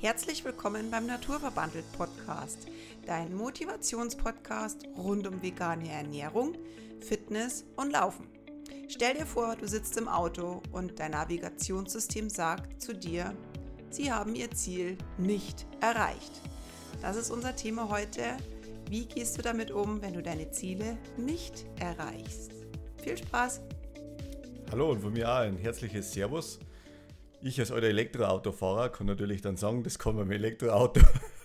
Herzlich willkommen beim Naturverbandelt Podcast, dein Motivationspodcast rund um vegane Ernährung, Fitness und Laufen. Stell dir vor, du sitzt im Auto und dein Navigationssystem sagt zu dir, sie haben ihr Ziel nicht erreicht. Das ist unser Thema heute. Wie gehst du damit um, wenn du deine Ziele nicht erreichst? Viel Spaß! Hallo und von mir ein herzliches Servus. Ich als alter Elektroautofahrer kann natürlich dann sagen, das kann beim Elektroauto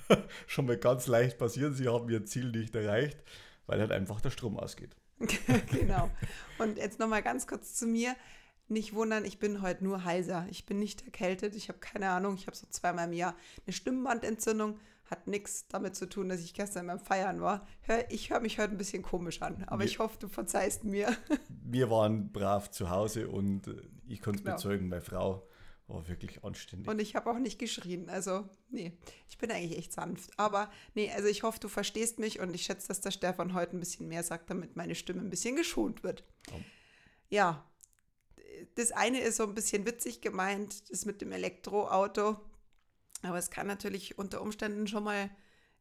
schon mal ganz leicht passieren. Sie haben ihr Ziel nicht erreicht, weil halt einfach der Strom ausgeht. genau. Und jetzt nochmal ganz kurz zu mir. Nicht wundern, ich bin heute nur heiser. Ich bin nicht erkältet. Ich habe keine Ahnung. Ich habe so zweimal im Jahr eine Stimmbandentzündung. Hat nichts damit zu tun, dass ich gestern beim Feiern war. Ich höre mich heute ein bisschen komisch an, aber wir, ich hoffe, du verzeihst mir. Wir waren brav zu Hause und ich konnte es genau. bezeugen, meine Frau war wirklich anständig. Und ich habe auch nicht geschrien. Also, nee, ich bin eigentlich echt sanft. Aber nee, also ich hoffe, du verstehst mich und ich schätze, dass der Stefan heute ein bisschen mehr sagt, damit meine Stimme ein bisschen geschont wird. Oh. Ja, das eine ist so ein bisschen witzig gemeint, das mit dem Elektroauto. Aber es kann natürlich unter Umständen schon mal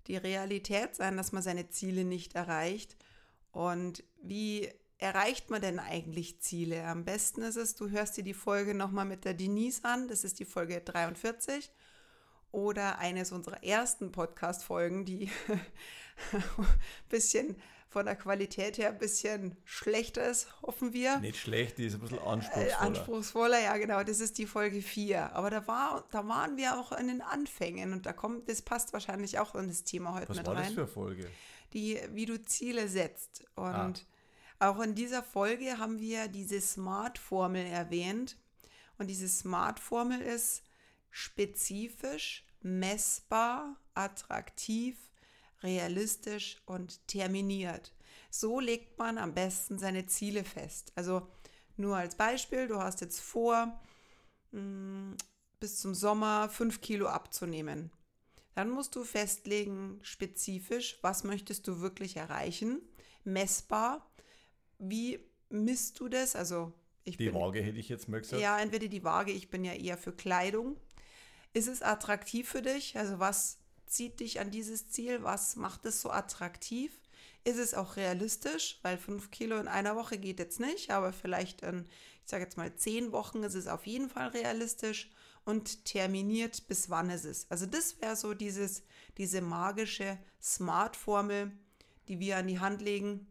die Realität sein, dass man seine Ziele nicht erreicht. Und wie erreicht man denn eigentlich Ziele? Am besten ist es, du hörst dir die Folge nochmal mit der Denise an, das ist die Folge 43 oder eines unserer ersten Podcast-Folgen, die ein bisschen von der Qualität her ein bisschen schlechter ist, hoffen wir. Nicht schlecht, die ist ein bisschen anspruchsvoller. Äh, anspruchsvoller, ja genau, das ist die Folge 4. Aber da, war, da waren wir auch in den Anfängen und da kommt, das passt wahrscheinlich auch in das Thema heute Was mit rein. Was war das für eine Folge? Die, wie du Ziele setzt und ah auch in dieser Folge haben wir diese Smart-Formel erwähnt. Und diese Smart-Formel ist spezifisch, messbar, attraktiv, realistisch und terminiert. So legt man am besten seine Ziele fest. Also nur als Beispiel, du hast jetzt vor, mm, bis zum Sommer fünf Kilo abzunehmen. Dann musst du festlegen, spezifisch, was möchtest du wirklich erreichen, messbar wie misst du das? Also ich die bin, Waage hätte ich jetzt mal gesagt. Ja, entweder die Waage, ich bin ja eher für Kleidung. Ist es attraktiv für dich? Also was zieht dich an dieses Ziel? Was macht es so attraktiv? Ist es auch realistisch? Weil fünf Kilo in einer Woche geht jetzt nicht, aber vielleicht in, ich sage jetzt mal, zehn Wochen ist es auf jeden Fall realistisch und terminiert, bis wann ist es. Also das wäre so dieses, diese magische Smart-Formel, die wir an die Hand legen,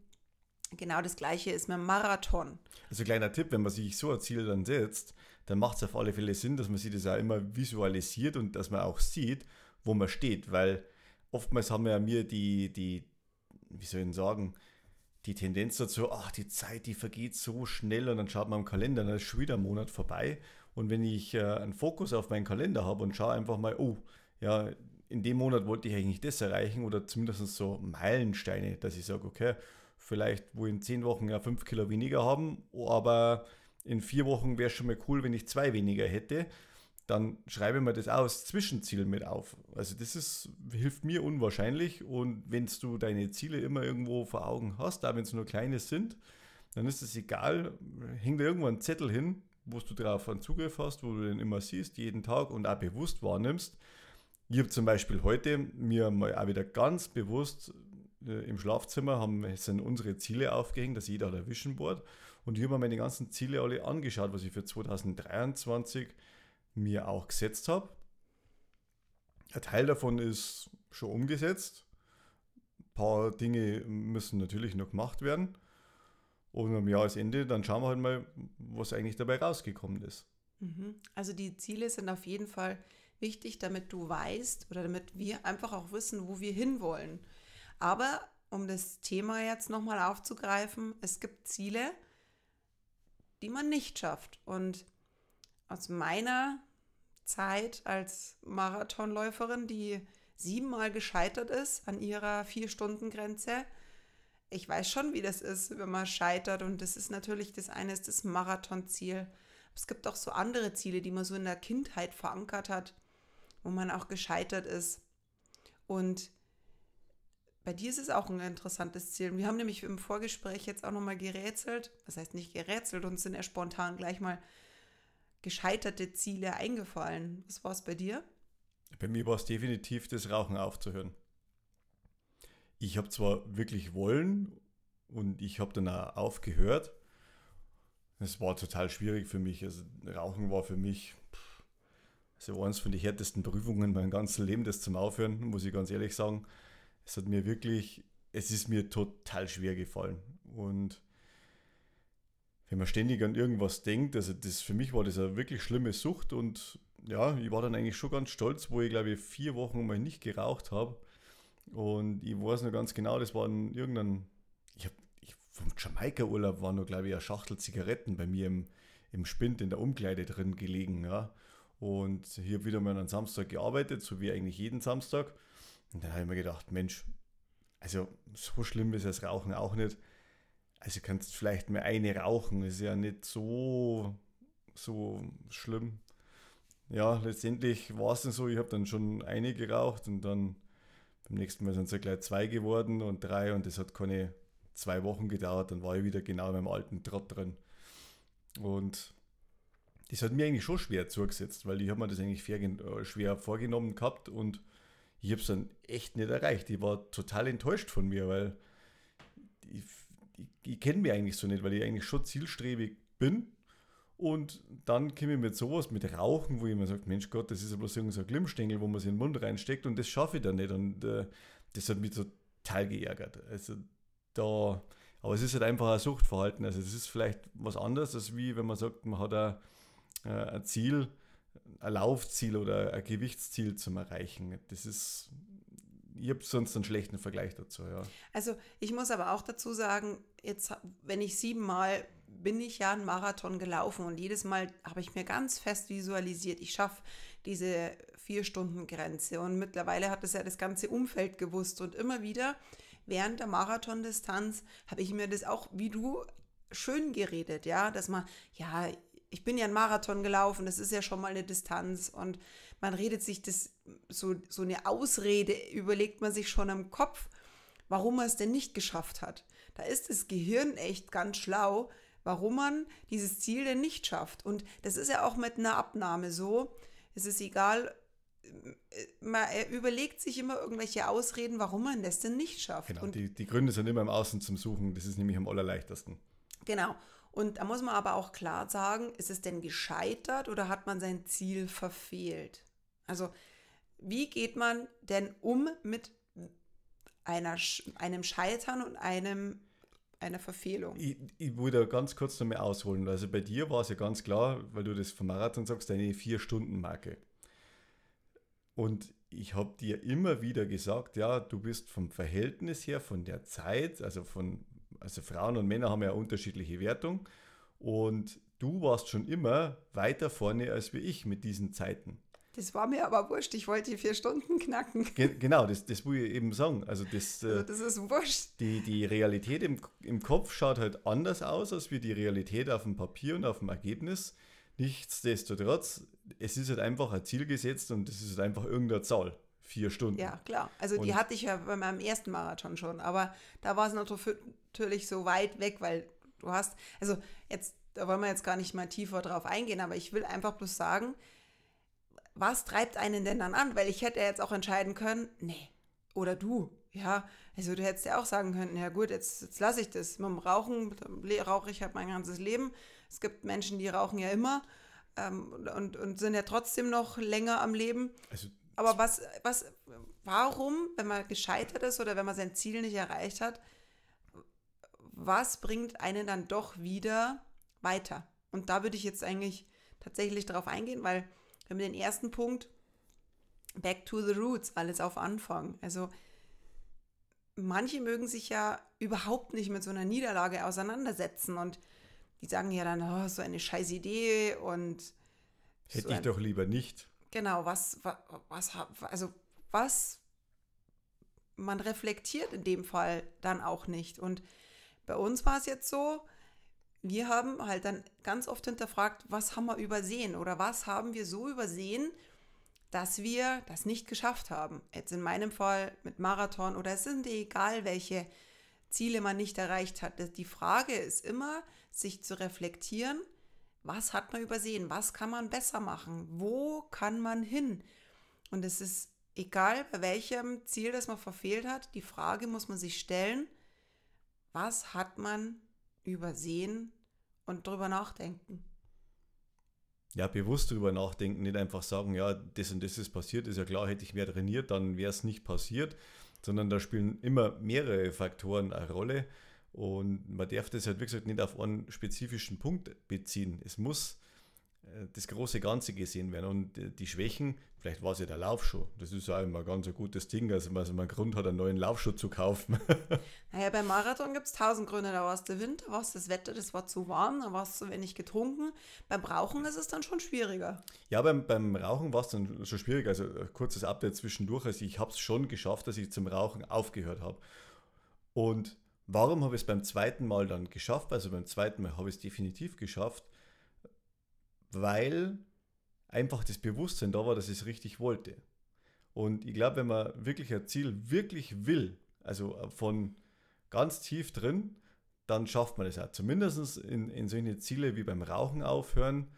Genau das gleiche ist mit dem Marathon. Also kleiner Tipp, wenn man sich so ein Ziel dann setzt, dann macht es auf alle Fälle Sinn, dass man sich das auch immer visualisiert und dass man auch sieht, wo man steht, weil oftmals haben wir ja mir die, die, wie soll ich sagen, die Tendenz dazu, ach, die Zeit, die vergeht so schnell und dann schaut man am Kalender, dann ist schon wieder ein Monat vorbei. Und wenn ich äh, einen Fokus auf meinen Kalender habe und schaue einfach mal, oh, ja, in dem Monat wollte ich eigentlich das erreichen oder zumindest so Meilensteine, dass ich sage, okay, vielleicht wo in zehn Wochen ja fünf Kilo weniger haben, aber in vier Wochen wäre es schon mal cool, wenn ich zwei weniger hätte. Dann schreibe mir das aus Zwischenziel mit auf. Also das ist, hilft mir unwahrscheinlich. Und wenn du deine Ziele immer irgendwo vor Augen hast, auch wenn es nur kleine sind, dann ist es egal. Häng da irgendwo einen Zettel hin, wo du darauf einen Zugriff hast, wo du den immer siehst, jeden Tag und auch bewusst wahrnimmst. Ich habe zum Beispiel heute mir mal auch wieder ganz bewusst äh, im Schlafzimmer haben, sind unsere Ziele aufgehängt, dass jeder hat ein Vision Board. Und ich habe mir meine ganzen Ziele alle angeschaut, was ich für 2023 mir auch gesetzt habe. Ein Teil davon ist schon umgesetzt. Ein paar Dinge müssen natürlich noch gemacht werden. Und am Jahresende, dann schauen wir halt mal, was eigentlich dabei rausgekommen ist. Mhm. Also die Ziele sind auf jeden Fall wichtig, damit du weißt oder damit wir einfach auch wissen, wo wir hinwollen. Aber um das Thema jetzt nochmal aufzugreifen, es gibt Ziele, die man nicht schafft. Und aus meiner Zeit als Marathonläuferin, die siebenmal gescheitert ist an ihrer Vier-Stunden-Grenze, ich weiß schon, wie das ist, wenn man scheitert. Und das ist natürlich das eine ist das Marathonziel. Es gibt auch so andere Ziele, die man so in der Kindheit verankert hat, wo man auch gescheitert ist. Und bei dir ist es auch ein interessantes Ziel. Wir haben nämlich im Vorgespräch jetzt auch nochmal gerätselt. Das heißt nicht gerätselt, uns sind eher spontan gleich mal gescheiterte Ziele eingefallen. Was war es bei dir? Bei mir war es definitiv das Rauchen aufzuhören. Ich habe zwar wirklich wollen und ich habe dann auch aufgehört. Es war total schwierig für mich. Also Rauchen war für mich also eines von den härtesten Prüfungen mein ganzes Leben, das zum Aufhören, muss ich ganz ehrlich sagen. Es hat mir wirklich, es ist mir total schwer gefallen. Und wenn man ständig an irgendwas denkt, also das für mich war das eine wirklich schlimme Sucht und ja, ich war dann eigentlich schon ganz stolz, wo ich glaube ich vier Wochen mal nicht geraucht habe. Und ich weiß noch ganz genau, das war in irgendein, ich habe vom Jamaika-Urlaub war noch glaube ich eine Schachtel Zigaretten bei mir im, im Spind in der Umkleide drin gelegen, ja. Und hier habe wieder mal einen Samstag gearbeitet, so wie eigentlich jeden Samstag. Und dann habe ich mir gedacht, Mensch, also so schlimm ist das Rauchen auch nicht. Also kannst vielleicht mal eine rauchen, ist ja nicht so, so schlimm. Ja, letztendlich war es dann so, ich habe dann schon eine geraucht und dann beim nächsten Mal sind es ja gleich zwei geworden und drei und das hat keine zwei Wochen gedauert, dann war ich wieder genau in meinem alten Trott drin. Und das hat mir eigentlich schon schwer zugesetzt, weil ich habe mir das eigentlich äh, schwer vorgenommen gehabt und ich habe es dann echt nicht erreicht. Ich war total enttäuscht von mir, weil ich, ich, ich kenne mich eigentlich so nicht, weil ich eigentlich schon zielstrebig bin. Und dann komme ich mit sowas, mit Rauchen, wo mir sage, Mensch Gott, das ist ja bloß so ein Glimmstängel, wo man sich in den Mund reinsteckt und das schaffe ich dann nicht. Und äh, das hat mich total geärgert. Also da, aber es ist halt einfach ein Suchtverhalten. Also es ist vielleicht was anderes, als wie wenn man sagt, man hat ein, äh, ein Ziel, ein Laufziel oder ein Gewichtsziel zum Erreichen. Das ist, ich habe sonst einen schlechten Vergleich dazu, ja. Also ich muss aber auch dazu sagen, jetzt, wenn ich siebenmal bin ich ja einen Marathon gelaufen und jedes Mal habe ich mir ganz fest visualisiert, ich schaffe diese vier Stunden Grenze und mittlerweile hat es ja das ganze Umfeld gewusst und immer wieder während der Marathondistanz habe ich mir das auch wie du schön geredet, ja, dass man, ja, ich bin ja einen Marathon gelaufen, das ist ja schon mal eine Distanz und man redet sich das, so, so eine Ausrede überlegt man sich schon im Kopf, warum man es denn nicht geschafft hat. Da ist das Gehirn echt ganz schlau, warum man dieses Ziel denn nicht schafft. Und das ist ja auch mit einer Abnahme so. Es ist egal, man überlegt sich immer irgendwelche Ausreden, warum man das denn nicht schafft. Genau, die, die Gründe sind immer im Außen zum Suchen. Das ist nämlich am allerleichtesten. Genau. Und da muss man aber auch klar sagen, ist es denn gescheitert oder hat man sein Ziel verfehlt? Also, wie geht man denn um mit einer, einem Scheitern und einem, einer Verfehlung? Ich, ich würde ganz kurz noch mal ausholen. Also bei dir war es ja ganz klar, weil du das vom Marathon sagst, deine Vier-Stunden-Marke. Und ich habe dir immer wieder gesagt, ja, du bist vom Verhältnis her, von der Zeit, also von, also Frauen und Männer haben ja unterschiedliche Wertung. Und du warst schon immer weiter vorne als wir ich mit diesen Zeiten. Das war mir aber wurscht, ich wollte die vier Stunden knacken. Ge genau, das, das will ich eben sagen. Also das, also das ist wurscht. Die, die Realität im, im Kopf schaut halt anders aus, als wie die Realität auf dem Papier und auf dem Ergebnis. Nichtsdestotrotz, es ist halt einfach ein Ziel gesetzt und es ist halt einfach irgendeine Zahl. Vier Stunden. Ja, klar. Also und die hatte ich ja bei meinem ersten Marathon schon, aber da war es natürlich so weit weg, weil du hast, also jetzt, da wollen wir jetzt gar nicht mal tiefer drauf eingehen, aber ich will einfach bloß sagen, was treibt einen denn dann an? Weil ich hätte jetzt auch entscheiden können, nee, oder du, ja, also du hättest ja auch sagen können, ja gut, jetzt, jetzt lasse ich das. Mit dem Rauchen rauche ich halt mein ganzes Leben. Es gibt Menschen, die rauchen ja immer ähm, und, und sind ja trotzdem noch länger am Leben. Also, Aber was, was, warum, wenn man gescheitert ist oder wenn man sein Ziel nicht erreicht hat, was bringt einen dann doch wieder weiter? Und da würde ich jetzt eigentlich tatsächlich darauf eingehen, weil wir haben den ersten Punkt, back to the roots, alles auf Anfang. Also manche mögen sich ja überhaupt nicht mit so einer Niederlage auseinandersetzen und die sagen ja dann, oh, so eine scheiß Idee und hätte so ich ein, doch lieber nicht. Genau, was, was, was, also was man reflektiert in dem Fall dann auch nicht. Und bei uns war es jetzt so, wir haben halt dann ganz oft hinterfragt, was haben wir übersehen oder was haben wir so übersehen, dass wir das nicht geschafft haben. Jetzt in meinem Fall mit Marathon oder es sind egal, welche Ziele man nicht erreicht hat. Die Frage ist immer, sich zu reflektieren, was hat man übersehen, was kann man besser machen, wo kann man hin. Und es ist egal, bei welchem Ziel das man verfehlt hat, die Frage muss man sich stellen, was hat man übersehen und drüber nachdenken. Ja, bewusst drüber nachdenken, nicht einfach sagen, ja, das und das ist passiert, ist ja klar, hätte ich mehr trainiert, dann wäre es nicht passiert, sondern da spielen immer mehrere Faktoren eine Rolle und man darf das halt, wie gesagt, nicht auf einen spezifischen Punkt beziehen. Es muss äh, das große Ganze gesehen werden. Und äh, die Schwächen, vielleicht war es ja der Laufschuh. Das ist ja immer ganz ein gutes Ding. Also, man einen Grund hat, einen neuen Laufschuh zu kaufen. naja, beim Marathon gibt es tausend Gründe. Da war es der Wind, da war es das Wetter, das war zu warm, da war es zu wenig getrunken. Beim Rauchen ist es dann schon schwieriger. Ja, beim, beim Rauchen war es dann schon schwierig. Also, ein kurzes Update zwischendurch. Also, ich habe es schon geschafft, dass ich zum Rauchen aufgehört habe. Und warum habe ich es beim zweiten Mal dann geschafft? Also, beim zweiten Mal habe ich es definitiv geschafft weil einfach das Bewusstsein da war, dass ich es richtig wollte. Und ich glaube, wenn man wirklich ein Ziel wirklich will, also von ganz tief drin, dann schafft man das auch. Zumindest in, in solche Ziele wie beim Rauchen aufhören,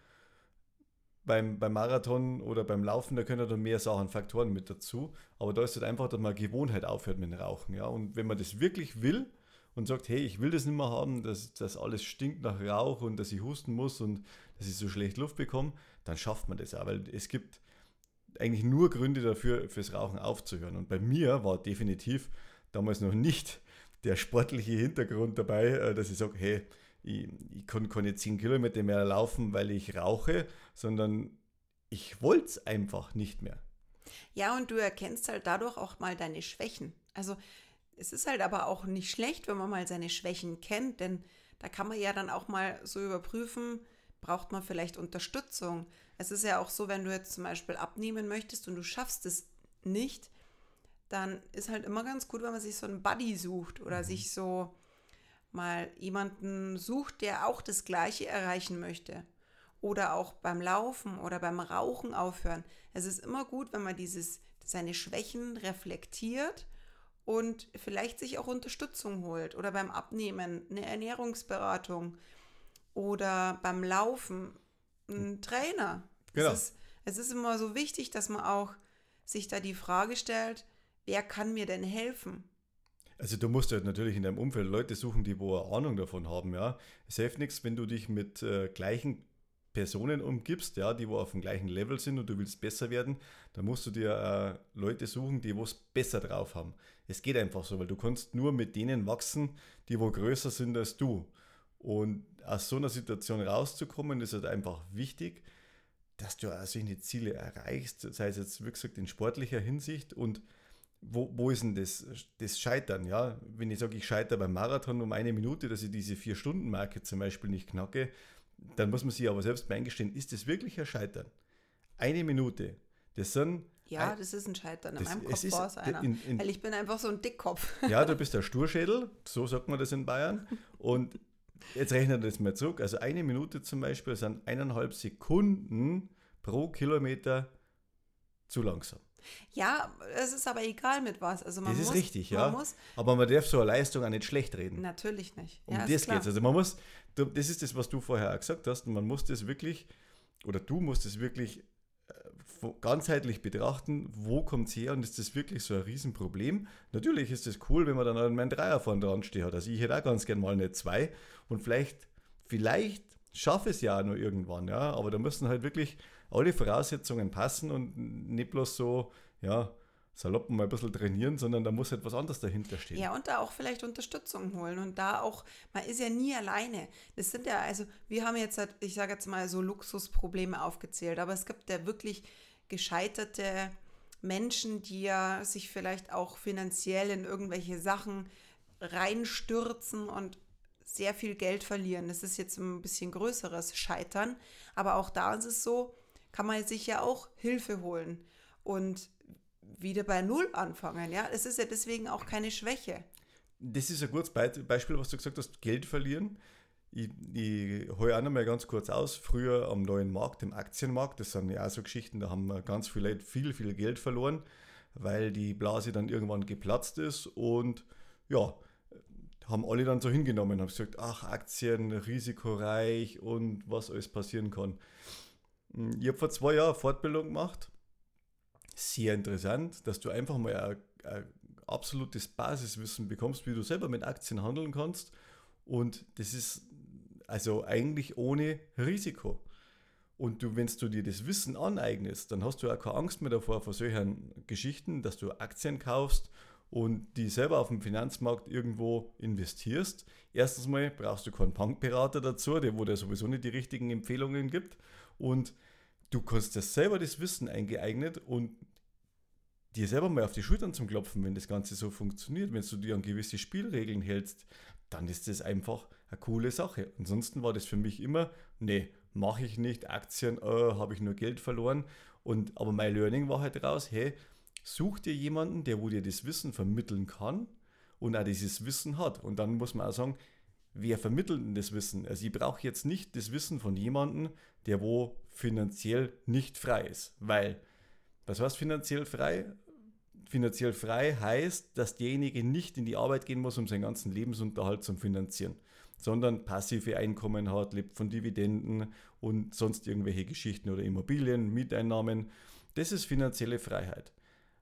beim, beim Marathon oder beim Laufen, da können dann mehr Sachen, Faktoren mit dazu. Aber da ist es halt einfach, dass man Gewohnheit aufhört mit dem Rauchen. Ja? Und wenn man das wirklich will, und sagt, hey, ich will das nicht mehr haben, dass das alles stinkt nach Rauch und dass ich husten muss und dass ich so schlecht Luft bekomme, dann schafft man das auch, weil es gibt eigentlich nur Gründe dafür, fürs Rauchen aufzuhören. Und bei mir war definitiv damals noch nicht der sportliche Hintergrund dabei, äh, dass ich sage, hey, ich, ich kann keine 10 Kilometer mehr laufen, weil ich rauche, sondern ich wollte es einfach nicht mehr. Ja, und du erkennst halt dadurch auch mal deine Schwächen. Also es ist halt aber auch nicht schlecht, wenn man mal seine Schwächen kennt, denn da kann man ja dann auch mal so überprüfen, braucht man vielleicht Unterstützung. Es ist ja auch so, wenn du jetzt zum Beispiel abnehmen möchtest und du schaffst es nicht, dann ist halt immer ganz gut, wenn man sich so einen Buddy sucht oder mhm. sich so mal jemanden sucht, der auch das Gleiche erreichen möchte. Oder auch beim Laufen oder beim Rauchen aufhören. Es ist immer gut, wenn man dieses, seine Schwächen reflektiert und vielleicht sich auch Unterstützung holt oder beim Abnehmen eine Ernährungsberatung oder beim Laufen ein Trainer. Genau. Es, ist, es ist immer so wichtig, dass man auch sich da die Frage stellt, wer kann mir denn helfen? Also du musst halt natürlich in deinem Umfeld Leute suchen, die wo eine Ahnung davon haben, ja. Es hilft nichts, wenn du dich mit äh, gleichen Personen umgibst, ja, die wo auf dem gleichen Level sind und du willst besser werden, dann musst du dir äh, Leute suchen, die es besser drauf haben. Es geht einfach so, weil du kannst nur mit denen wachsen, die wo größer sind als du. Und aus so einer Situation rauszukommen, ist halt einfach wichtig, dass du also solche Ziele erreichst, sei es jetzt, wie gesagt, in sportlicher Hinsicht und wo, wo ist denn das, das Scheitern? Ja? Wenn ich sage, ich scheitere beim Marathon um eine Minute, dass ich diese Vier-Stunden-Marke zum Beispiel nicht knacke, dann muss man sich aber selbst eingestehen, ist das wirklich ein Scheitern? Eine Minute, das sind. Ja, ein, das ist ein Scheitern. In meinem Kopf war es einer. In, in, weil ich bin einfach so ein Dickkopf. Ja, du bist der Sturschädel, so sagt man das in Bayern. Und jetzt rechnen wir das mal zurück. Also eine Minute zum Beispiel sind eineinhalb Sekunden pro Kilometer zu langsam. Ja, es ist aber egal mit was. Also man das muss, ist richtig, ja. Muss, aber man darf so eine Leistung auch nicht schlecht reden. Natürlich nicht. Um ja, das geht es. Also man muss, das ist das, was du vorher auch gesagt hast, man muss das wirklich, oder du musst es wirklich äh, ganzheitlich betrachten, wo kommt es her? Und ist das wirklich so ein Riesenproblem? Natürlich ist es cool, wenn man dann einen Dreier vorne dran steht hat. Also ich hätte auch ganz gerne mal eine zwei. Und vielleicht, vielleicht schaffe es ja auch nur irgendwann, ja, aber da müssen halt wirklich alle Voraussetzungen passen und nicht bloß so, ja, salopp mal ein bisschen trainieren, sondern da muss etwas anderes dahinter stehen. Ja, und da auch vielleicht Unterstützung holen und da auch, man ist ja nie alleine. Das sind ja, also wir haben jetzt, halt, ich sage jetzt mal so Luxusprobleme aufgezählt, aber es gibt ja wirklich gescheiterte Menschen, die ja sich vielleicht auch finanziell in irgendwelche Sachen reinstürzen und sehr viel Geld verlieren. Das ist jetzt ein bisschen größeres Scheitern, aber auch da ist es so, kann man sich ja auch Hilfe holen. Und wieder bei Null anfangen. Ja, es ist ja deswegen auch keine Schwäche. Das ist ein gutes Beispiel, was du gesagt hast, Geld verlieren. Ich, ich hole auch noch mal ganz kurz aus. Früher am neuen Markt, im Aktienmarkt, das sind ja auch so Geschichten, da haben ganz viele viel, viel Geld verloren, weil die Blase dann irgendwann geplatzt ist und ja, haben alle dann so hingenommen, haben gesagt, ach, Aktien, risikoreich und was alles passieren kann. Ich habe vor zwei Jahren Fortbildung gemacht sehr interessant, dass du einfach mal ein, ein absolutes Basiswissen bekommst, wie du selber mit Aktien handeln kannst. Und das ist also eigentlich ohne Risiko. Und du, wenn du dir das Wissen aneignest, dann hast du auch keine Angst mehr davor vor solchen Geschichten, dass du Aktien kaufst und die selber auf dem Finanzmarkt irgendwo investierst. Erstens mal brauchst du keinen Bankberater dazu, der wo dir sowieso nicht die richtigen Empfehlungen gibt. Und du kannst dir selber das Wissen eingeeignet und dir selber mal auf die Schultern zum Klopfen, wenn das Ganze so funktioniert, wenn du dir an gewisse Spielregeln hältst, dann ist das einfach eine coole Sache. Ansonsten war das für mich immer, nee, mache ich nicht, Aktien, oh, habe ich nur Geld verloren. Und, aber mein Learning war halt raus, hey, such dir jemanden, der wo dir das Wissen vermitteln kann und auch dieses Wissen hat. Und dann muss man auch sagen, wer vermittelt denn das Wissen? Also ich brauche jetzt nicht das Wissen von jemandem, der wo finanziell nicht frei ist. Weil, was heißt finanziell frei? Finanziell frei heißt, dass derjenige nicht in die Arbeit gehen muss, um seinen ganzen Lebensunterhalt zu finanzieren sondern passive Einkommen hat, lebt von Dividenden und sonst irgendwelche Geschichten oder Immobilien, Mieteinnahmen. Das ist finanzielle Freiheit.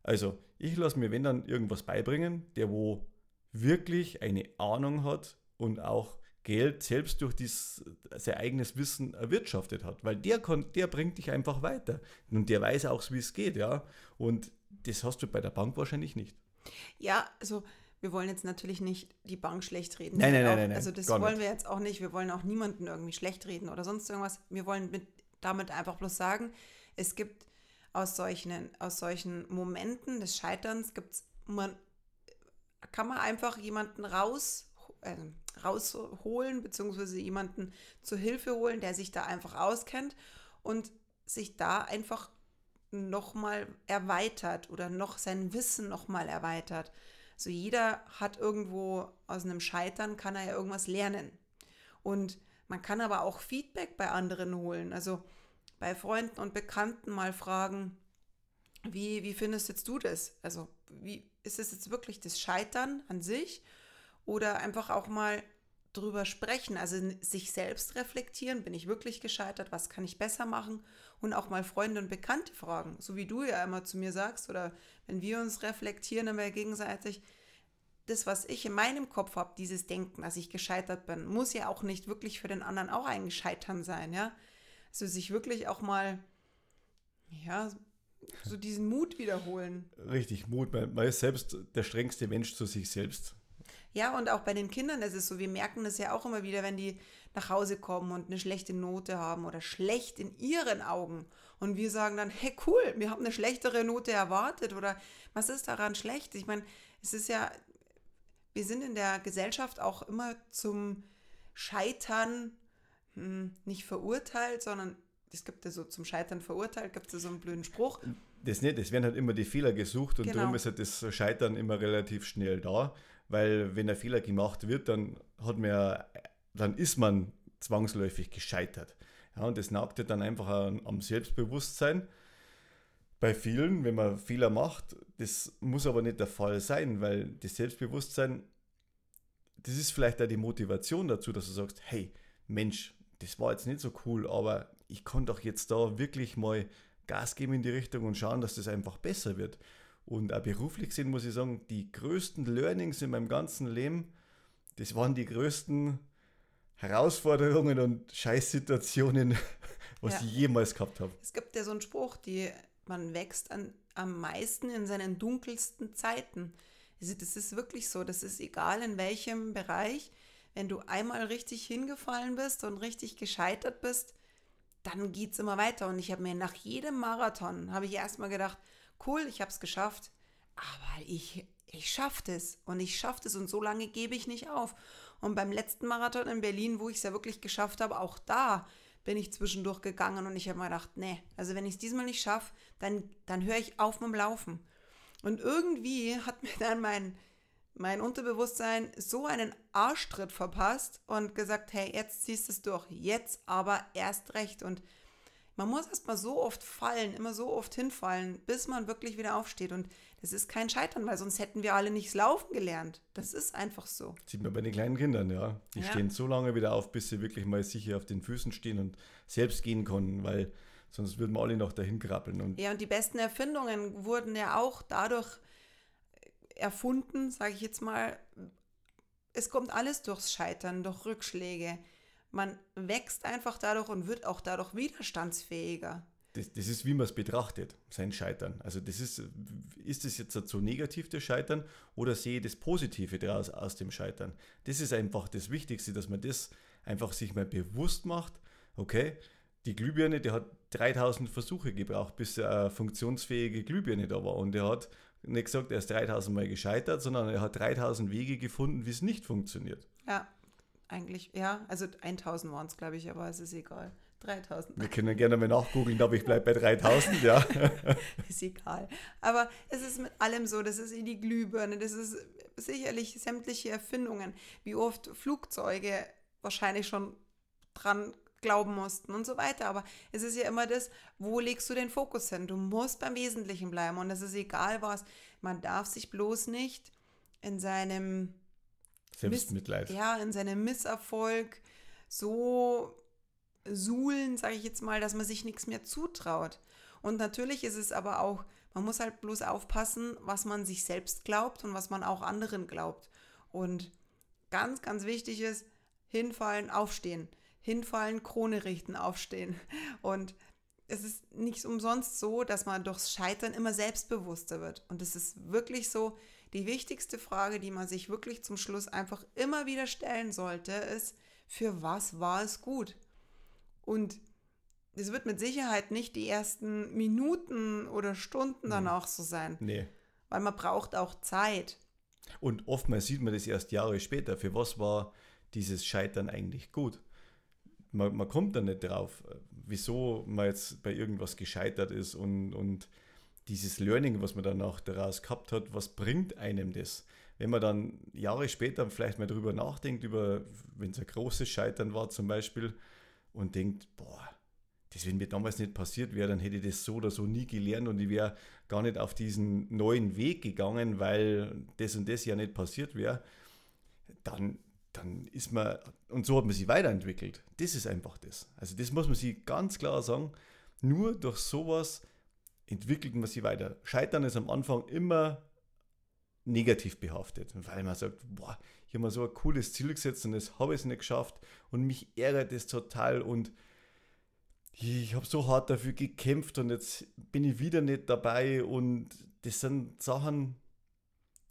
Also, ich lasse mir, wenn dann, irgendwas beibringen, der wo wirklich eine Ahnung hat und auch Geld selbst durch dies, sein eigenes Wissen erwirtschaftet hat. Weil der, kann, der bringt dich einfach weiter. Und der weiß auch, wie es geht, ja. Und das hast du bei der Bank wahrscheinlich nicht. Ja, also wir wollen jetzt natürlich nicht die Bank schlecht reden. Nein, nein, nein, nein. Also das wollen wir jetzt auch nicht. Wir wollen auch niemanden irgendwie schlecht reden oder sonst irgendwas. Wir wollen mit, damit einfach bloß sagen, es gibt aus solchen, aus solchen Momenten des Scheiterns gibt's man kann man einfach jemanden raus, äh, rausholen, beziehungsweise jemanden zur Hilfe holen, der sich da einfach auskennt und sich da einfach nochmal erweitert oder noch sein Wissen nochmal erweitert. So jeder hat irgendwo aus einem Scheitern, kann er ja irgendwas lernen. Und man kann aber auch Feedback bei anderen holen. Also bei Freunden und Bekannten mal fragen, wie, wie findest jetzt du das? Also wie ist es jetzt wirklich das Scheitern an sich oder einfach auch mal drüber sprechen, also sich selbst reflektieren, bin ich wirklich gescheitert, was kann ich besser machen und auch mal Freunde und Bekannte fragen, so wie du ja immer zu mir sagst oder wenn wir uns reflektieren immer gegenseitig, das, was ich in meinem Kopf habe, dieses Denken, dass ich gescheitert bin, muss ja auch nicht wirklich für den anderen auch ein Scheitern sein, ja. Also sich wirklich auch mal, ja, so diesen Mut wiederholen. Richtig, Mut. Man, man ist selbst der strengste Mensch zu sich selbst. Ja, und auch bei den Kindern ist es so, wir merken das ja auch immer wieder, wenn die nach Hause kommen und eine schlechte Note haben oder schlecht in ihren Augen. Und wir sagen dann, hey cool, wir haben eine schlechtere Note erwartet oder was ist daran schlecht? Ich meine, es ist ja, wir sind in der Gesellschaft auch immer zum Scheitern hm, nicht verurteilt, sondern es gibt ja so zum Scheitern verurteilt, gibt es ja so einen blöden Spruch. Das nicht, es werden halt immer die Fehler gesucht und genau. darum ist halt das Scheitern immer relativ schnell da weil wenn ein Fehler gemacht wird, dann hat man dann ist man zwangsläufig gescheitert. Ja, und das nagt dann einfach am Selbstbewusstsein. Bei vielen, wenn man Fehler macht, das muss aber nicht der Fall sein, weil das Selbstbewusstsein, das ist vielleicht auch die Motivation dazu, dass du sagst, hey, Mensch, das war jetzt nicht so cool, aber ich kann doch jetzt da wirklich mal Gas geben in die Richtung und schauen, dass das einfach besser wird. Und auch beruflich gesehen muss ich sagen, die größten Learnings in meinem ganzen Leben, das waren die größten Herausforderungen und Scheißsituationen, was ja. ich jemals gehabt habe. Es gibt ja so einen Spruch, die, man wächst an, am meisten in seinen dunkelsten Zeiten. Also das ist wirklich so, das ist egal in welchem Bereich, wenn du einmal richtig hingefallen bist und richtig gescheitert bist, dann geht es immer weiter. Und ich habe mir nach jedem Marathon, habe ich erstmal gedacht, cool, ich habe es geschafft, aber ich, ich schaffe es und ich schaffe es und so lange gebe ich nicht auf. Und beim letzten Marathon in Berlin, wo ich es ja wirklich geschafft habe, auch da bin ich zwischendurch gegangen und ich habe mir gedacht, nee, also wenn ich es diesmal nicht schaffe, dann, dann höre ich auf mit dem Laufen. Und irgendwie hat mir dann mein, mein Unterbewusstsein so einen Arschtritt verpasst und gesagt, hey, jetzt ziehst du es durch, jetzt aber erst recht. Und man muss erst mal so oft fallen, immer so oft hinfallen, bis man wirklich wieder aufsteht. Und das ist kein Scheitern, weil sonst hätten wir alle nichts laufen gelernt. Das ist einfach so. Sieht man bei den kleinen Kindern, ja. Die ja. stehen so lange wieder auf, bis sie wirklich mal sicher auf den Füßen stehen und selbst gehen können, weil Sonst würden wir alle noch dahin krabbeln. Und Ja, und die besten Erfindungen wurden ja auch dadurch erfunden, sage ich jetzt mal. Es kommt alles durchs Scheitern, durch Rückschläge. Man wächst einfach dadurch und wird auch dadurch widerstandsfähiger. das, das ist, wie man es betrachtet, sein Scheitern. Also das ist, ist es jetzt so negativ, das Scheitern, oder sehe ich das Positive daraus aus dem Scheitern? Das ist einfach das Wichtigste, dass man das einfach sich mal bewusst macht, okay, die Glühbirne, die hat 3000 Versuche gebraucht, bis eine funktionsfähige Glühbirne da war. Und er hat nicht gesagt, er ist 3000 Mal gescheitert, sondern er hat 3000 Wege gefunden, wie es nicht funktioniert. Ja, eigentlich, ja. Also 1000 waren es, glaube ich, aber es ist egal. 3000. Wir können gerne mal nachgoogeln, aber ich bleibe bei 3000, ja. ist egal. Aber es ist mit allem so, das ist in die Glühbirne, das ist sicherlich sämtliche Erfindungen, wie oft Flugzeuge wahrscheinlich schon dran glauben mussten und so weiter. Aber es ist ja immer das, wo legst du den Fokus hin? Du musst beim Wesentlichen bleiben und es ist egal was. Man darf sich bloß nicht in seinem Selbstmitleid. Miss, ja, in seinem Misserfolg so suhlen, sage ich jetzt mal, dass man sich nichts mehr zutraut. Und natürlich ist es aber auch, man muss halt bloß aufpassen, was man sich selbst glaubt und was man auch anderen glaubt. Und ganz, ganz wichtig ist, hinfallen, aufstehen. Hinfallen, Krone richten, aufstehen. Und es ist nicht umsonst so, dass man durchs Scheitern immer selbstbewusster wird. Und es ist wirklich so, die wichtigste Frage, die man sich wirklich zum Schluss einfach immer wieder stellen sollte, ist, für was war es gut? Und es wird mit Sicherheit nicht die ersten Minuten oder Stunden danach so sein. Nee. Weil man braucht auch Zeit. Und oftmals sieht man das erst Jahre später. Für was war dieses Scheitern eigentlich gut? Man, man kommt da nicht drauf, wieso man jetzt bei irgendwas gescheitert ist und, und dieses Learning, was man danach daraus gehabt hat, was bringt einem das? Wenn man dann Jahre später vielleicht mal drüber nachdenkt, über, wenn es ein großes Scheitern war zum Beispiel, und denkt, boah, das, wenn mir damals nicht passiert wäre, dann hätte ich das so oder so nie gelernt und ich wäre gar nicht auf diesen neuen Weg gegangen, weil das und das ja nicht passiert wäre, dann, dann ist man, und so hat man sich weiterentwickelt. Das ist einfach das. Also das muss man sich ganz klar sagen, nur durch sowas entwickelt man sich weiter. Scheitern ist am Anfang immer negativ behaftet, weil man sagt, boah, ich habe mir so ein cooles Ziel gesetzt und das habe ich nicht geschafft und mich ärgert es total und ich habe so hart dafür gekämpft und jetzt bin ich wieder nicht dabei und das sind Sachen,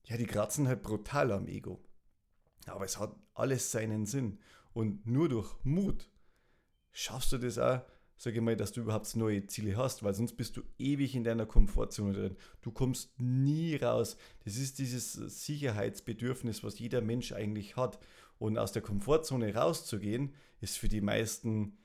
ja, die kratzen halt brutal am Ego. Aber es hat alles seinen Sinn und nur durch Mut schaffst du das auch, sage ich mal, dass du überhaupt neue Ziele hast, weil sonst bist du ewig in deiner Komfortzone drin. Du kommst nie raus. Das ist dieses Sicherheitsbedürfnis, was jeder Mensch eigentlich hat. Und aus der Komfortzone rauszugehen, ist für die meisten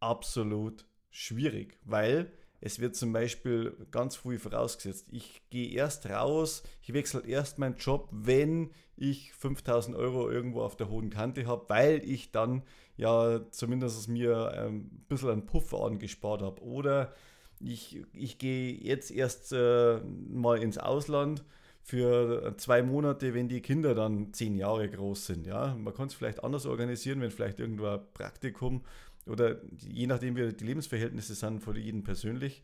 absolut schwierig, weil es wird zum Beispiel ganz früh vorausgesetzt, ich gehe erst raus, ich wechsle erst meinen Job, wenn ich 5000 Euro irgendwo auf der hohen Kante habe, weil ich dann ja zumindest mir ein bisschen einen Puffer angespart habe. Oder ich, ich gehe jetzt erst äh, mal ins Ausland für zwei Monate, wenn die Kinder dann zehn Jahre groß sind. Ja? Man kann es vielleicht anders organisieren, wenn vielleicht irgendwo ein Praktikum oder je nachdem, wie die Lebensverhältnisse sind von jedem persönlich.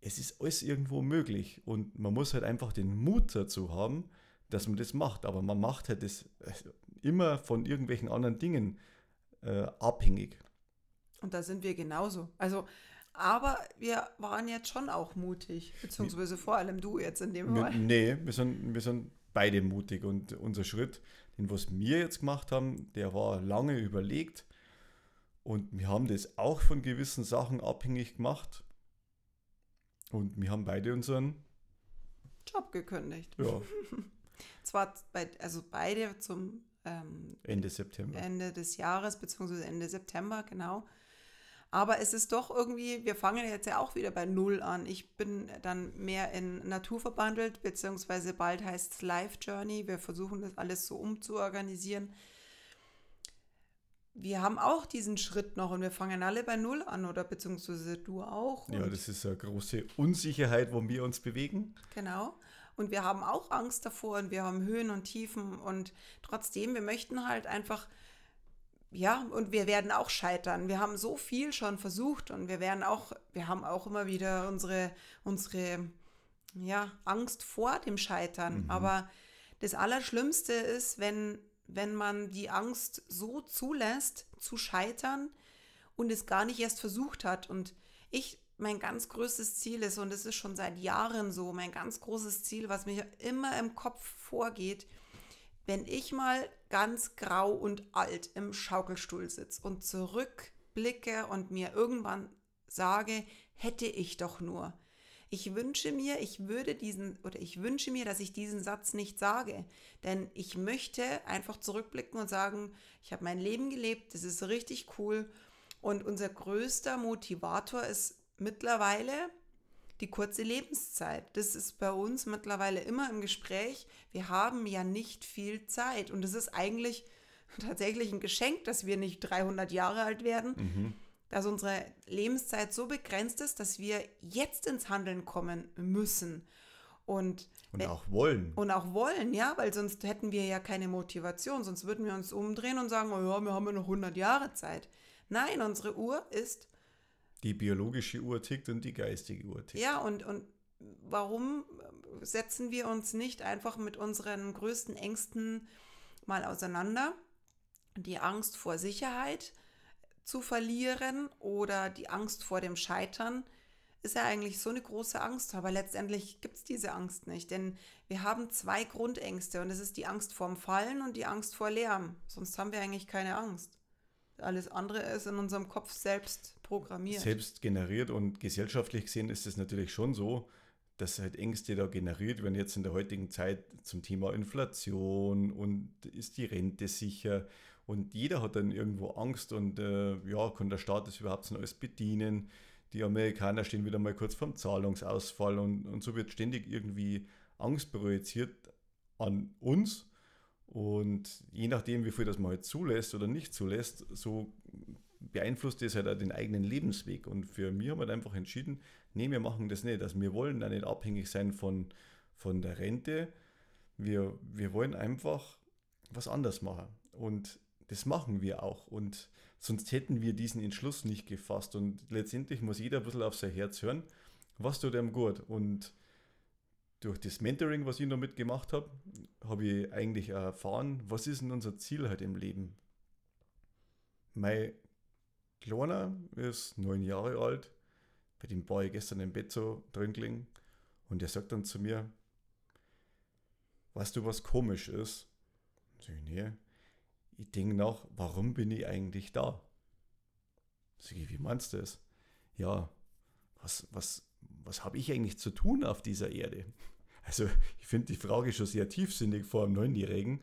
Es ist alles irgendwo möglich und man muss halt einfach den Mut dazu haben, dass man das macht. Aber man macht halt das äh, immer von irgendwelchen anderen Dingen äh, abhängig. Und da sind wir genauso. Also, aber wir waren jetzt schon auch mutig, beziehungsweise vor allem du jetzt in dem Fall. Nee, wir sind, wir sind beide mutig und unser Schritt, den was wir jetzt gemacht haben, der war lange überlegt und wir haben das auch von gewissen Sachen abhängig gemacht und wir haben beide unseren Job gekündigt. Ja. Zwar bei, also beide zum ähm, Ende September. Ende des Jahres, beziehungsweise Ende September, genau. Aber es ist doch irgendwie, wir fangen jetzt ja auch wieder bei Null an. Ich bin dann mehr in Natur verbandelt, beziehungsweise bald heißt es Life Journey. Wir versuchen das alles so umzuorganisieren. Wir haben auch diesen Schritt noch und wir fangen alle bei Null an, oder beziehungsweise du auch. Ja, das ist eine große Unsicherheit, wo wir uns bewegen. Genau. Und wir haben auch Angst davor und wir haben Höhen und Tiefen und trotzdem, wir möchten halt einfach ja, und wir werden auch scheitern. Wir haben so viel schon versucht und wir werden auch, wir haben auch immer wieder unsere, unsere ja, Angst vor dem Scheitern. Mhm. Aber das Allerschlimmste ist, wenn, wenn man die Angst so zulässt, zu scheitern und es gar nicht erst versucht hat. Und ich, mein ganz größtes Ziel ist, und es ist schon seit Jahren so, mein ganz großes Ziel, was mir immer im Kopf vorgeht, wenn ich mal ganz grau und alt im Schaukelstuhl sitze und zurückblicke und mir irgendwann sage, hätte ich doch nur. Ich wünsche mir, ich würde diesen oder ich wünsche mir, dass ich diesen Satz nicht sage, denn ich möchte einfach zurückblicken und sagen, ich habe mein Leben gelebt, das ist richtig cool und unser größter Motivator ist mittlerweile die kurze Lebenszeit. Das ist bei uns mittlerweile immer im Gespräch. Wir haben ja nicht viel Zeit und es ist eigentlich tatsächlich ein Geschenk, dass wir nicht 300 Jahre alt werden, mhm. Dass unsere Lebenszeit so begrenzt ist, dass wir jetzt ins Handeln kommen müssen. Und, und auch wollen. Und auch wollen, ja, weil sonst hätten wir ja keine Motivation, sonst würden wir uns umdrehen und sagen, oh ja, wir haben ja noch 100 Jahre Zeit. Nein, unsere Uhr ist die biologische Uhr tickt und die geistige Uhr tickt. Ja, und, und warum setzen wir uns nicht einfach mit unseren größten Ängsten mal auseinander? Die Angst vor Sicherheit zu verlieren oder die Angst vor dem Scheitern ist ja eigentlich so eine große Angst, aber letztendlich gibt es diese Angst nicht, denn wir haben zwei Grundängste und es ist die Angst vorm Fallen und die Angst vor Lärm. Sonst haben wir eigentlich keine Angst. Alles andere ist in unserem Kopf selbst programmiert. Selbst generiert und gesellschaftlich gesehen ist es natürlich schon so, dass halt Ängste da generiert werden jetzt in der heutigen Zeit zum Thema Inflation und ist die Rente sicher und jeder hat dann irgendwo Angst und äh, ja, kann der Staat das überhaupt noch alles bedienen? Die Amerikaner stehen wieder mal kurz vorm Zahlungsausfall und, und so wird ständig irgendwie Angst projiziert an uns und je nachdem, wie viel das man halt zulässt oder nicht zulässt, so beeinflusst das halt auch den eigenen Lebensweg. Und für mich haben wir einfach entschieden, nee, wir machen das nicht. Also wir wollen da nicht abhängig sein von, von der Rente. Wir, wir wollen einfach was anders machen. Und das machen wir auch. Und sonst hätten wir diesen Entschluss nicht gefasst. Und letztendlich muss jeder ein bisschen auf sein Herz hören, was tut ihm gut. Und durch das Mentoring, was ich noch mitgemacht habe, habe ich eigentlich erfahren, was ist denn unser Ziel halt im Leben. Mein Kleiner ist neun Jahre alt, bei dem war ich gestern im Bett so drin gelegen und der sagt dann zu mir, weißt du, was komisch ist? Ich, nee. Ich denke nach, warum bin ich eigentlich da? Sag ich, wie meinst du das? Ja, was, was, was habe ich eigentlich zu tun auf dieser Erde? Also ich finde die Frage schon sehr tiefsinnig vor einem Neunjährigen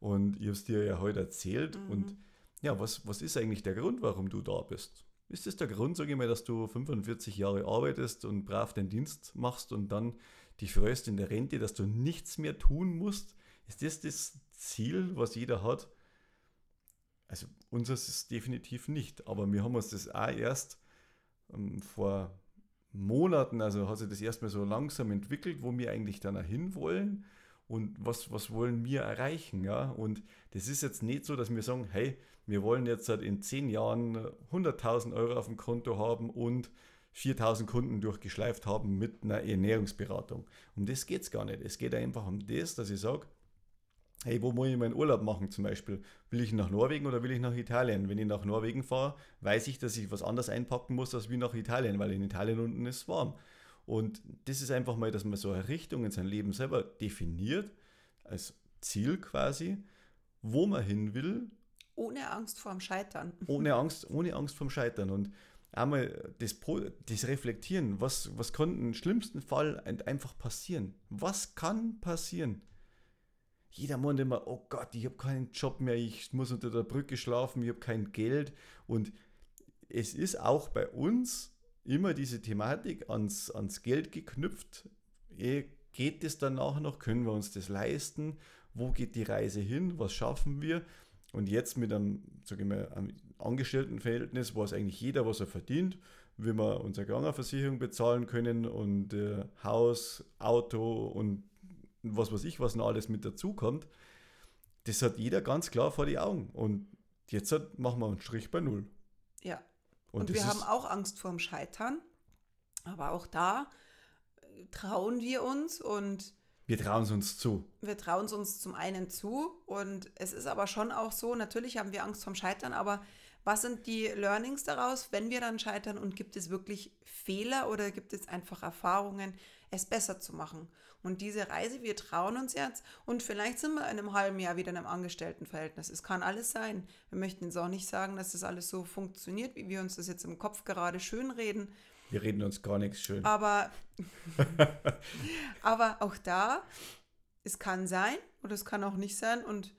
und ich habe es dir ja heute erzählt mhm. und ja, was, was ist eigentlich der Grund, warum du da bist? Ist das der Grund, sage ich mal, dass du 45 Jahre arbeitest und brav den Dienst machst und dann dich freust in der Rente, dass du nichts mehr tun musst? Ist das das Ziel, was jeder hat? Also unseres ist definitiv nicht, aber wir haben uns das auch erst ähm, vor Monaten, also hat sich das erstmal so langsam entwickelt, wo wir eigentlich dann hin wollen und was, was wollen wir erreichen. Ja? Und das ist jetzt nicht so, dass wir sagen, hey, wir wollen jetzt halt in zehn Jahren 100.000 Euro auf dem Konto haben und 4000 Kunden durchgeschleift haben mit einer Ernährungsberatung. Um das geht es gar nicht. Es geht einfach um das, dass ich sage, hey, wo muss ich meinen Urlaub machen zum Beispiel? Will ich nach Norwegen oder will ich nach Italien? Wenn ich nach Norwegen fahre, weiß ich, dass ich was anderes einpacken muss, als wie nach Italien, weil in Italien unten ist es warm. Und das ist einfach mal, dass man so eine Richtung in sein Leben selber definiert, als Ziel quasi, wo man hin will. Ohne Angst vorm Scheitern. Ohne Angst, ohne Angst vorm Scheitern. Und einmal das, das Reflektieren, was, was kann im schlimmsten Fall einfach passieren? Was kann passieren? Jeder meint immer, oh Gott, ich habe keinen Job mehr, ich muss unter der Brücke schlafen, ich habe kein Geld. Und es ist auch bei uns immer diese Thematik ans, ans Geld geknüpft. Eh, geht es danach noch? Können wir uns das leisten? Wo geht die Reise hin? Was schaffen wir? Und jetzt mit einem, sage ich mal, einem Angestelltenverhältnis, wo es eigentlich jeder, was er verdient, will wir unsere Krankenversicherung bezahlen können und äh, Haus, Auto und was weiß ich, was noch alles mit dazukommt, das hat jeder ganz klar vor die Augen. Und jetzt machen wir einen Strich bei Null. Ja. Und, und wir haben auch Angst vorm Scheitern. Aber auch da äh, trauen wir uns und wir trauen es uns zu. Wir trauen es uns zum einen zu und es ist aber schon auch so, natürlich haben wir Angst vorm Scheitern, aber was sind die Learnings daraus, wenn wir dann scheitern und gibt es wirklich Fehler oder gibt es einfach Erfahrungen, es besser zu machen? Und diese Reise, wir trauen uns jetzt und vielleicht sind wir in einem halben Jahr wieder in einem Angestelltenverhältnis. Es kann alles sein. Wir möchten jetzt auch nicht sagen, dass das alles so funktioniert, wie wir uns das jetzt im Kopf gerade schönreden. Wir reden uns gar nichts schön. Aber, aber auch da, es kann sein oder es kann auch nicht sein und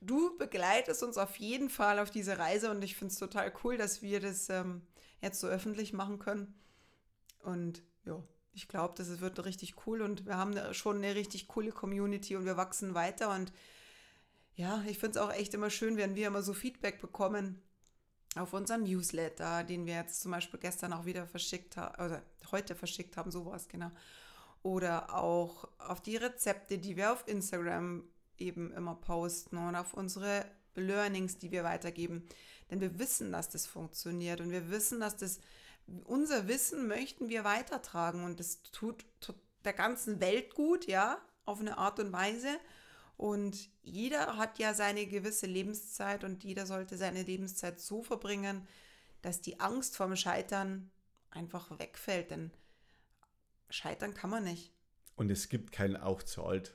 du begleitest uns auf jeden Fall auf diese Reise und ich finde es total cool, dass wir das ähm, jetzt so öffentlich machen können. Und ja, ich glaube, das wird richtig cool und wir haben schon eine richtig coole Community und wir wachsen weiter und ja, ich finde es auch echt immer schön, wenn wir immer so Feedback bekommen auf unseren Newsletter, den wir jetzt zum Beispiel gestern auch wieder verschickt haben, oder heute verschickt haben, sowas, genau. Oder auch auf die Rezepte, die wir auf Instagram eben immer posten und auf unsere Learnings, die wir weitergeben. Denn wir wissen, dass das funktioniert und wir wissen, dass das unser Wissen möchten wir weitertragen und das tut der ganzen Welt gut, ja, auf eine Art und Weise. Und jeder hat ja seine gewisse Lebenszeit und jeder sollte seine Lebenszeit so verbringen, dass die Angst vorm Scheitern einfach wegfällt. Denn scheitern kann man nicht. Und es gibt keinen auch zu alt.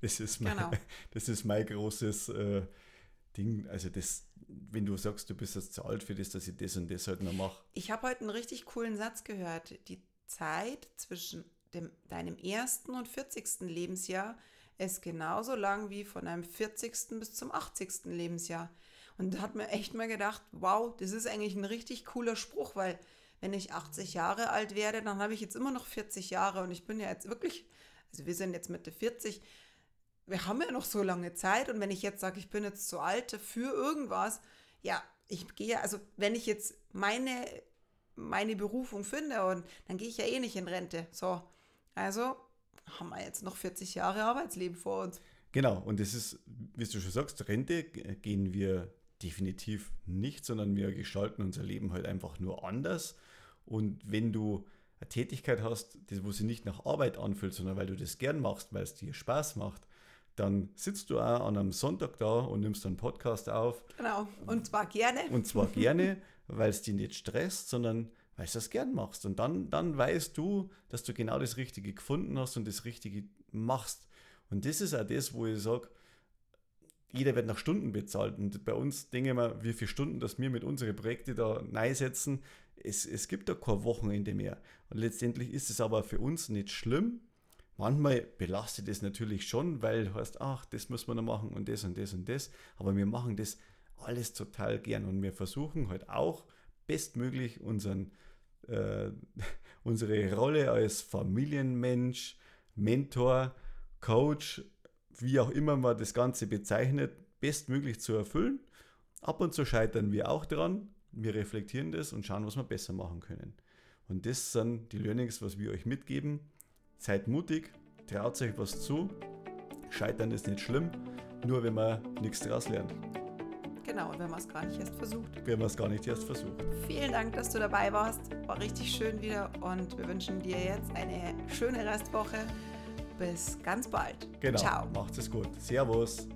Das ist mein, genau. das ist mein großes äh, Ding. Also das, wenn du sagst, du bist jetzt zu alt für das, dass ich das und das halt noch mache. Ich habe heute einen richtig coolen Satz gehört. Die Zeit zwischen dem, deinem ersten und 40. Lebensjahr ist genauso lang wie von deinem 40. bis zum 80. Lebensjahr. Und da hat mir echt mal gedacht, wow, das ist eigentlich ein richtig cooler Spruch, weil wenn ich 80 Jahre alt werde, dann habe ich jetzt immer noch 40 Jahre und ich bin ja jetzt wirklich, also wir sind jetzt Mitte 40, wir haben ja noch so lange Zeit und wenn ich jetzt sage, ich bin jetzt zu alt für irgendwas, ja, ich gehe, also wenn ich jetzt meine, meine Berufung finde und dann gehe ich ja eh nicht in Rente. So, also haben wir jetzt noch 40 Jahre Arbeitsleben vor uns. Genau, und das ist, wie du schon sagst, Rente gehen wir definitiv nicht, sondern wir gestalten unser Leben halt einfach nur anders. Und wenn du eine Tätigkeit hast, wo sie nicht nach Arbeit anfühlt, sondern weil du das gern machst, weil es dir Spaß macht, dann sitzt du auch an einem Sonntag da und nimmst einen Podcast auf. Genau, und zwar gerne. Und zwar gerne, weil es dich nicht stresst, sondern weil du das gern machst. Und dann, dann weißt du, dass du genau das Richtige gefunden hast und das Richtige machst. Und das ist auch das, wo ich sage, jeder wird nach Stunden bezahlt. Und bei uns denke ich mal, wie viele Stunden, dass wir mit unseren Projekten da neisetzen, es, es gibt da kein Wochenende mehr. Und letztendlich ist es aber für uns nicht schlimm, Manchmal belastet es natürlich schon, weil du heißt, ach, das muss man noch machen und das und das und das. Aber wir machen das alles total gern und wir versuchen halt auch bestmöglich unseren, äh, unsere Rolle als Familienmensch, Mentor, Coach, wie auch immer man das Ganze bezeichnet, bestmöglich zu erfüllen. Ab und zu scheitern wir auch dran. Wir reflektieren das und schauen, was wir besser machen können. Und das sind die Learnings, was wir euch mitgeben Seid mutig, traut euch was zu. Scheitern ist nicht schlimm, nur wenn man nichts daraus lernt. Genau, wenn man es gar nicht erst versucht. Wenn man es gar nicht erst versucht. Vielen Dank, dass du dabei warst. War richtig schön wieder und wir wünschen dir jetzt eine schöne Restwoche. Bis ganz bald. Genau. Ciao. Macht es gut. Servus.